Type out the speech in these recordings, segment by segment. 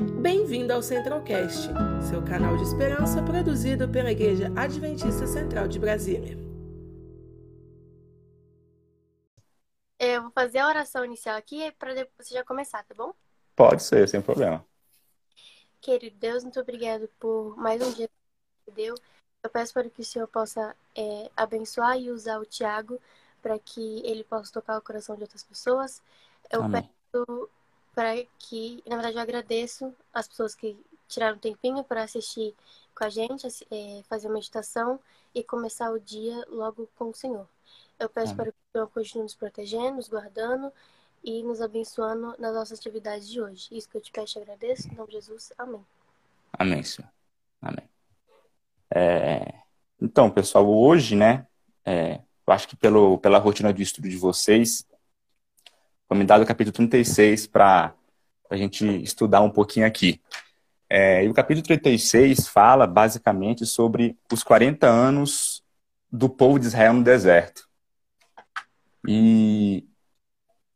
Bem-vindo ao Centralcast, seu canal de esperança produzido pela Igreja Adventista Central de Brasília. Eu vou fazer a oração inicial aqui para depois você já começar, tá bom? Pode ser, sem problema. Querido Deus, muito obrigado por mais um dia que deu. Eu peço para que o Senhor possa é, abençoar e usar o Tiago para que ele possa tocar o coração de outras pessoas. Eu Amém. peço para que, na verdade, eu agradeço as pessoas que tiraram um tempinho para assistir com a gente, é, fazer uma meditação e começar o dia logo com o Senhor. Eu peço Amém. para que o Senhor continue nos protegendo, nos guardando e nos abençoando nas nossas atividades de hoje. Isso que eu te peço e agradeço. Em nome de Jesus. Amém. Amém, Senhor. Amém. É, Então, pessoal, hoje, né, é, eu acho que pelo, pela rotina de estudo de vocês, foi me o capítulo 36 para a gente estudar um pouquinho aqui. É, e o capítulo 36 fala basicamente sobre os 40 anos do povo de Israel no deserto. E,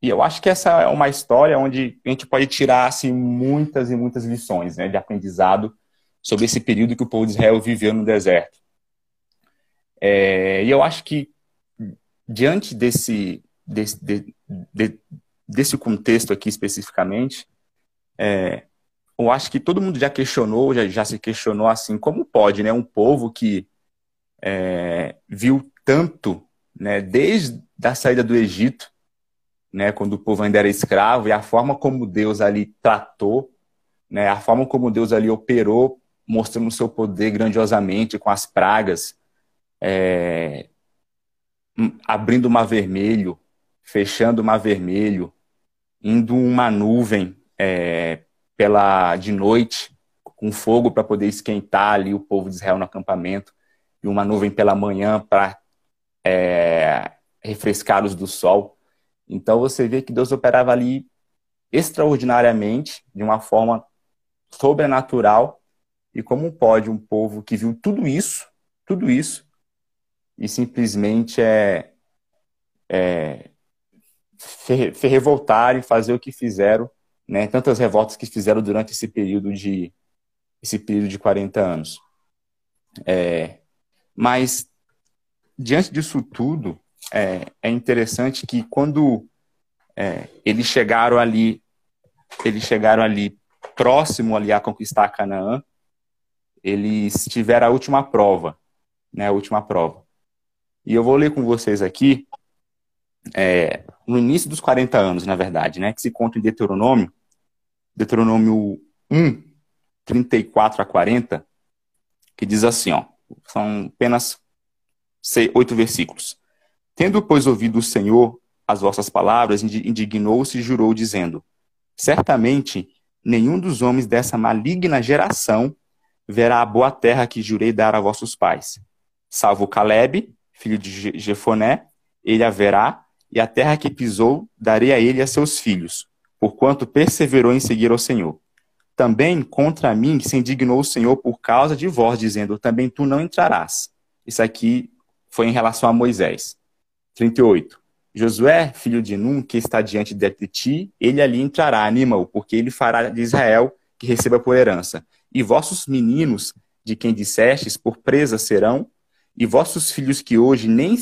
e eu acho que essa é uma história onde a gente pode tirar assim, muitas e muitas lições né, de aprendizado sobre esse período que o povo de Israel viveu no deserto. É, e eu acho que, diante desse, desse, de- de- desse contexto aqui especificamente, é, eu acho que todo mundo já questionou, já, já se questionou assim, como pode né, um povo que é, viu tanto, né, desde a saída do Egito, né, quando o povo ainda era escravo, e a forma como Deus ali tratou, né, a forma como Deus ali operou, mostrando o seu poder grandiosamente com as pragas, é, hum, abrindo o mar vermelho, fechando o mar vermelho, indo uma nuvem é, pela de noite com fogo para poder esquentar ali o povo de Israel no acampamento e uma nuvem pela manhã para refrescar-os do sol. Então você vê que Deus operava ali extraordinariamente, de uma forma sobrenatural. E como pode um povo que viu tudo isso, tudo isso, e simplesmente é, é se, se revoltar e fazer o que fizeram, né? Tantas revoltas que fizeram durante esse período de esse período de 40 anos. É, mas diante disso tudo, é, é interessante que quando é, eles chegaram ali, eles chegaram ali próximo ali a conquistar Canaã, eles tiveram a última prova, né? A última prova. E eu vou ler com vocês aqui, é, no início dos 40 anos, na verdade, né? Que se conta em Deuteronômio, Deuteronômio 1, 34 a 40, que diz assim, ó, são apenas oito versículos. Tendo, pois, ouvido o Senhor as vossas palavras, indignou-se e jurou, dizendo: Certamente nenhum dos homens dessa maligna geração verá a boa terra que jurei dar a vossos pais. Salvo Caleb, filho de Jefoné, ele a verá, e a terra que pisou darei a ele e a seus filhos, porquanto perseverou em seguir ao Senhor. Também contra mim se indignou o Senhor por causa de vós, dizendo: Também tu não entrarás. Isso aqui foi em relação a Moisés. 38. Josué, filho de Num, que está diante de ti, ele ali entrará, anima-o, porque ele fará de Israel que receba por herança. E vossos meninos, de quem dissestes, por presa serão, e vossos filhos que hoje nem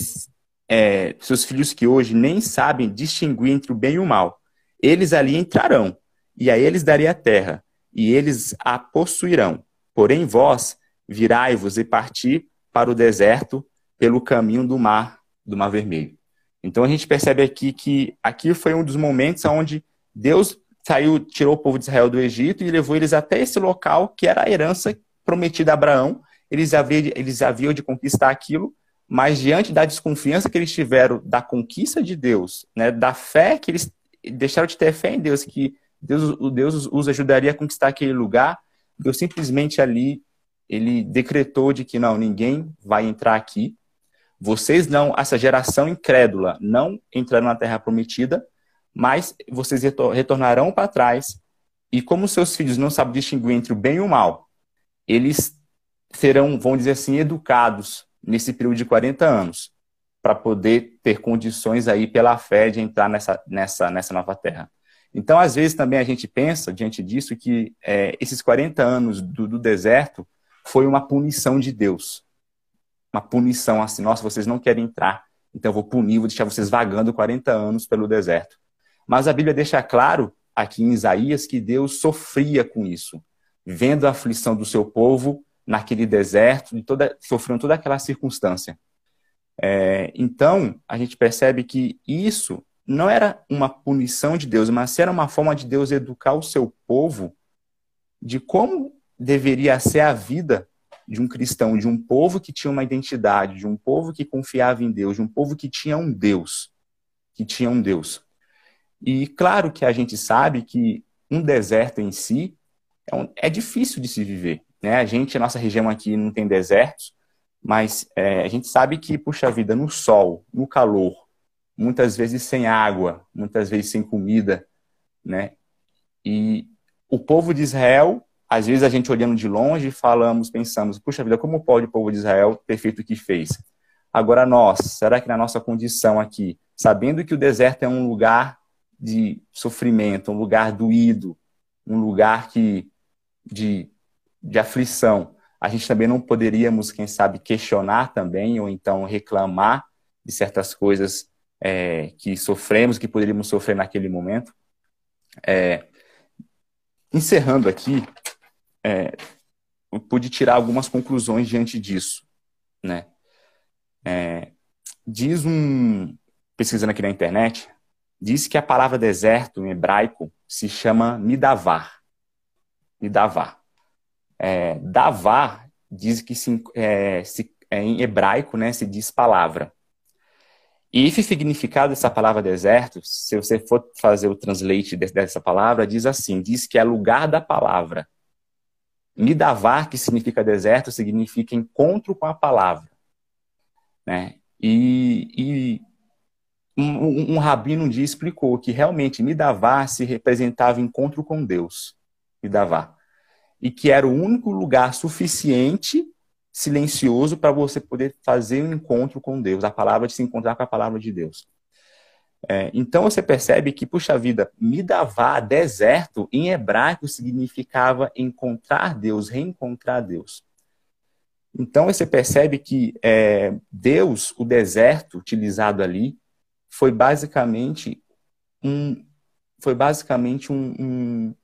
é, seus filhos que hoje nem sabem distinguir entre o bem e o mal, eles ali entrarão, e a eles darei a terra, e eles a possuirão. Porém vós virai-vos e parti para o deserto pelo caminho do mar, do mar vermelho. Então a gente percebe aqui que aqui foi um dos momentos onde Deus saiu, tirou o povo de Israel do Egito e levou eles até esse local que era a herança prometida a Abraão. Eles haviam, eles haviam de conquistar aquilo, mas diante da desconfiança que eles tiveram da conquista de Deus, né, da fé que eles deixaram de ter fé em Deus, que Deus, Deus os ajudaria a conquistar aquele lugar, Deus simplesmente ali ele decretou de que não, ninguém vai entrar aqui. Vocês não, essa geração incrédula, não entrarão na terra prometida, mas vocês retornarão para trás. E como seus filhos não sabem distinguir entre o bem e o mal, eles serão, vamos dizer assim, educados nesse período de 40 anos para poder ter condições aí pela fé de entrar nessa, nessa, nessa nova terra. Então, às vezes, também a gente pensa, diante disso, que é, esses 40 anos do, do, deserto foi uma punição de Deus. Uma punição assim, nossa, vocês não querem entrar, então eu vou punir, vou deixar vocês vagando 40 anos pelo deserto. Mas a Bíblia deixa claro, aqui em Isaías, que Deus sofria com isso, vendo a aflição do seu povo naquele deserto, de toda, sofrendo toda aquela circunstância. É, então, a gente percebe que isso não era uma punição de Deus, mas era uma forma de Deus educar o seu povo de como deveria ser a vida de um cristão, de um povo que tinha uma identidade, de um povo que confiava em Deus, de um povo que tinha um Deus, que tinha um Deus. E claro que a gente sabe que um deserto em si é, um, é difícil de se viver. Né? A gente, a nossa região aqui não tem desertos, mas é, a gente sabe que, puxa vida, no sol, no calor, muitas vezes sem água, muitas vezes sem comida, né? E o povo de Israel, às vezes a gente olhando de longe, falamos, pensamos, puxa vida, como pode o povo de Israel ter feito o que fez? Agora nós, será que na nossa condição aqui, sabendo que o deserto é um lugar de sofrimento, um lugar doído, um lugar que de, de aflição, a gente também não poderíamos, quem sabe, questionar também ou então reclamar de certas coisas é, que sofremos, que poderíamos sofrer naquele momento. É, encerrando aqui, é, eu pude tirar algumas conclusões diante disso. Né? É, diz um, pesquisando aqui na internet, diz que a palavra deserto em hebraico se chama midavar. Midavar. É, davar diz que se, é, se, é, em hebraico né, se diz palavra. E esse significado dessa palavra deserto, se você for fazer o translate dessa palavra, diz assim: diz que é lugar da palavra. Midavar, que significa deserto, significa encontro com a palavra. Né? E, e um, um, rabino um dia explicou que realmente Midavar se representava encontro com Deus. Midavar. E que era o único lugar suficiente silencioso para você poder fazer um encontro com Deus, a palavra de se encontrar com a palavra de Deus. É, então você percebe que, puxa vida, Midavá, deserto, em hebraico significava encontrar Deus, reencontrar Deus. Então você percebe que é, Deus, o deserto utilizado ali, foi basicamente um, foi basicamente um, um,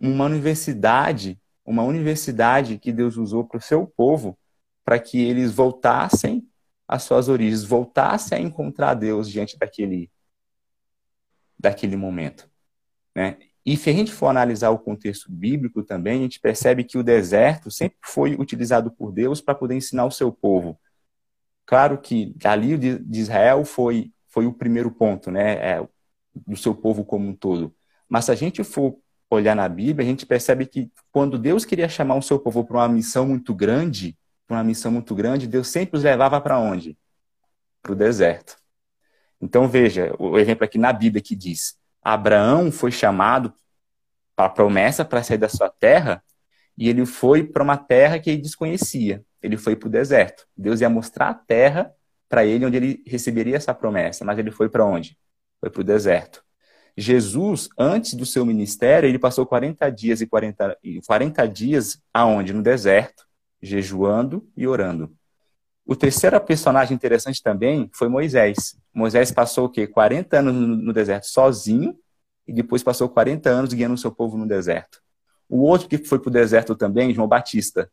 uma universidade uma universidade que Deus usou para o seu povo, para que eles voltassem às suas origens, voltassem a encontrar Deus diante daquele, daquele momento. Né? E se a gente for analisar o contexto bíblico também, a gente percebe que o deserto sempre foi utilizado por Deus para poder ensinar o seu povo. Claro que ali de Israel foi, foi o primeiro ponto, né? É, do seu povo como um todo. Mas se a gente for olhar na Bíblia, a gente percebe que quando Deus queria chamar o seu povo para uma missão muito grande, para uma missão muito grande, Deus sempre os levava para onde? Para o deserto. Então veja, o exemplo aqui na Bíblia que diz: Abraão foi chamado para a promessa para sair da sua terra e ele foi para uma terra que ele desconhecia. Ele foi para o deserto. Deus ia mostrar a terra para ele onde ele receberia essa promessa, mas ele foi para onde? Foi para o deserto. Jesus, antes do seu ministério, ele passou 40 dias e 40, 40 dias aonde? No deserto, jejuando e orando. O terceiro personagem interessante também foi Moisés. Moisés passou o quê? 40 anos no deserto sozinho e depois passou 40 anos guiando o seu povo no deserto. O outro que foi para o deserto também, João Batista.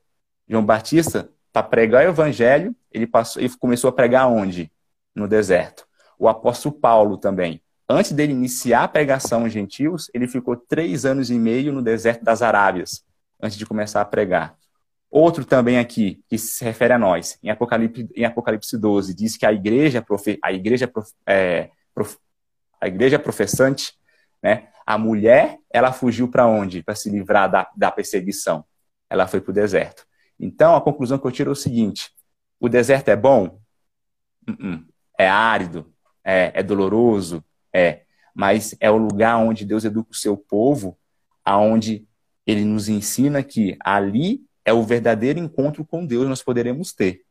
João Batista, para pregar o evangelho, ele, passou, ele começou a pregar onde? No deserto. O apóstolo Paulo também Antes dele iniciar a pregação aos gentios, ele ficou três anos e meio no deserto das Arábias, antes de começar a pregar. Outro também aqui, que se refere a nós, em Apocalipse, em Apocalipse 12, diz que a igreja, a igreja, é, a igreja professante, né, a mulher, ela fugiu para onde? Para se livrar da, da perseguição. Ela foi para o deserto. Então, a conclusão que eu tiro é o seguinte: o deserto é bom? Uh -uh. É árido? É, é doloroso? É, mas é o lugar onde Deus educa o seu povo, aonde ele nos ensina que ali é o verdadeiro encontro com Deus nós poderemos ter.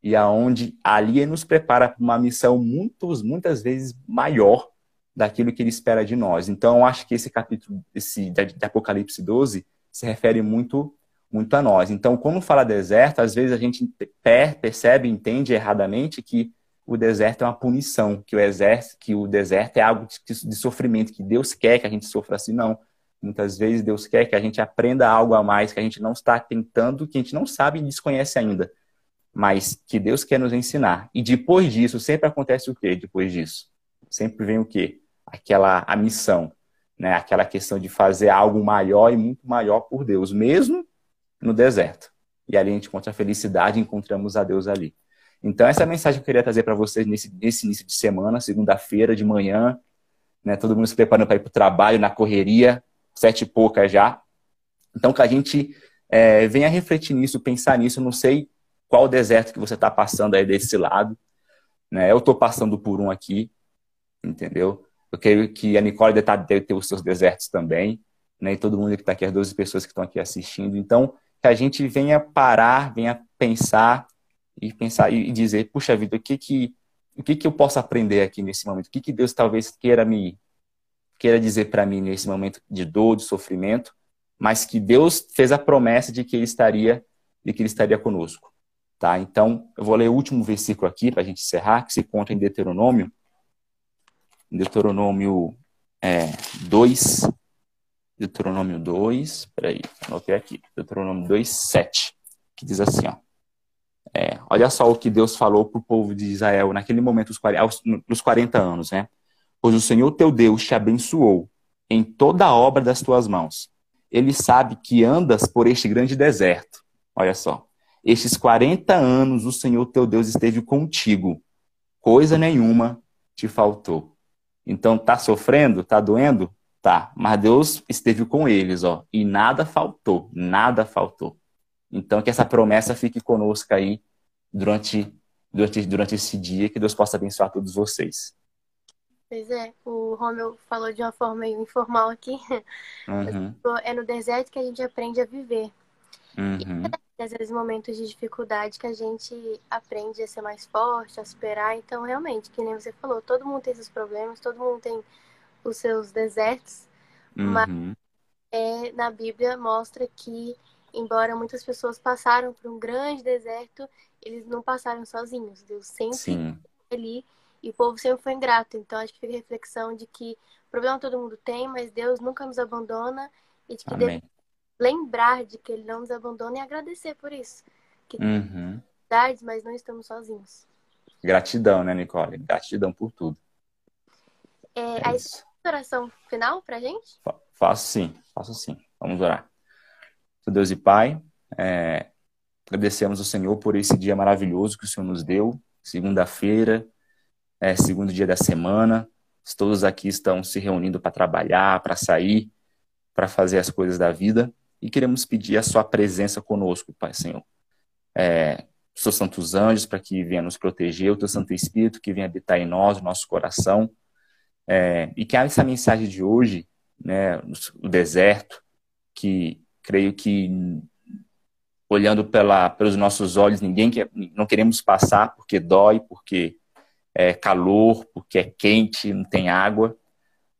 E aonde ali ele nos prepara para uma missão muitas, muitas vezes maior daquilo que ele espera de nós. Então, eu acho que esse capítulo esse, de Apocalipse 12 se refere muito muito a nós. Então, quando fala deserto, às vezes a gente percebe, entende erradamente que o deserto é uma punição, que o exército, que o deserto é algo de, de sofrimento, que Deus quer que a gente sofra assim, não. Muitas vezes Deus quer que a gente aprenda algo a mais que a gente não está tentando, que a gente não sabe e desconhece ainda, mas que Deus quer nos ensinar. E depois disso, sempre acontece o quê? Depois disso, sempre vem o quê? Aquela a missão, né? Aquela questão de fazer algo maior e muito maior por Deus, mesmo no deserto. E ali a gente encontra a felicidade, encontramos a Deus ali. Então, essa é a mensagem que eu queria trazer para vocês nesse, nesse início de semana, segunda-feira de manhã, né, todo mundo se preparando para ir para o trabalho, na correria, sete e pouca já. Então, que a gente é, venha refletir nisso, pensar nisso. Eu não sei qual deserto que você está passando aí desse lado. Né? Eu estou passando por um aqui, entendeu? Eu creio que a Nicole deve, tá, ter os seus desertos também, né? E todo mundo que está aqui, as 12 pessoas que estão aqui assistindo. Então, que a gente venha parar, venha pensar e pensar e dizer, puxa vida, o que que o que que eu posso aprender aqui nesse momento? O que que Deus talvez queira me queira dizer para mim nesse momento de dor, de sofrimento, mas que Deus fez a promessa de que ele estaria de que ele estaria conosco, tá? Então, eu vou ler o último versículo aqui para a gente encerrar, que se conta em Deuteronômio, Deuteronômio é, 2, Deuteronômio 2, peraí, anotei aqui, Deuteronômio 2, 7, que diz assim, ó, é, olha só o que Deus falou para o povo de Israel naquele momento, nos 40 anos, né? Pois o Senhor teu Deus te abençoou em toda a obra das tuas mãos. Ele sabe que andas por este grande deserto. Olha só. Estes 40 anos o Senhor teu Deus esteve contigo. Coisa nenhuma te faltou. Então, tá sofrendo? Tá doendo? Tá. Mas Deus esteve com eles, ó. E nada faltou. Nada faltou. Então, que essa promessa fique conosco aí durante, durante, durante esse dia, que Deus possa abençoar todos vocês. Pois é, o Romeu falou de uma forma meio informal aqui. Uhum. É no deserto que a gente aprende a viver. Uhum. E às vezes momentos de dificuldade que a gente aprende a ser mais forte, a superar. Então, realmente, que nem você falou, todo mundo tem seus problemas, todo mundo tem os seus desertos. Uhum. Mas é, na Bíblia mostra que embora muitas pessoas passaram por um grande deserto, eles não passaram sozinhos. Deus sempre Sim. ali e o povo sempre foi ingrato. Então acho que fica a reflexão de que problema todo mundo tem, mas Deus nunca nos abandona e de que Amém. lembrar de que Ele não nos abandona e agradecer por isso. Que uhum. tem mas não estamos sozinhos. Gratidão, né, Nicole? Gratidão por tudo. É, é a oração final pra gente? Faço sim, faço sim. Vamos orar. Deus e Pai, é, agradecemos ao Senhor por esse dia maravilhoso que o Senhor nos deu, segunda-feira, é, segundo dia da semana. Todos aqui estão se reunindo para trabalhar, para sair, para fazer as coisas da vida. E queremos pedir a Sua presença conosco, Pai Senhor. É, santos anjos para que venha nos proteger, o Teu Santo Espírito que venha habitar em nós, no nosso coração. É, e que essa mensagem de hoje, né, no deserto, que creio que olhando pela, pelos nossos olhos, ninguém quer, não queremos passar porque dói, porque é calor, porque é quente, não tem água,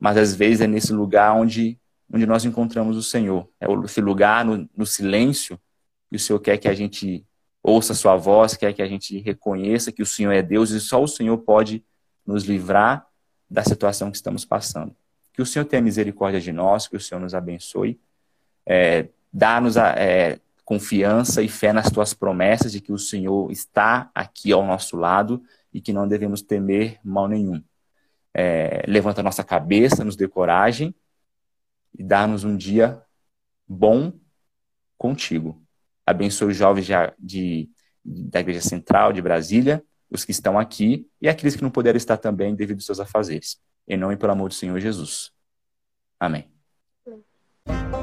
mas às vezes é nesse lugar onde, onde nós encontramos o Senhor. É esse lugar no, no silêncio que o Senhor quer que a gente ouça a sua voz, quer que a gente reconheça que o Senhor é Deus e só o Senhor pode nos livrar da situação que estamos passando. Que o Senhor tenha misericórdia de nós, que o Senhor nos abençoe. É, Dá-nos é, confiança e fé nas tuas promessas de que o Senhor está aqui ao nosso lado e que não devemos temer mal nenhum. É, levanta nossa cabeça, nos dê coragem e dá-nos um dia bom contigo. Abençoe os jovens de, de, da Igreja Central de Brasília, os que estão aqui e aqueles que não puderam estar também devido aos seus afazeres. Em nome e pelo amor do Senhor Jesus. Amém. Amém.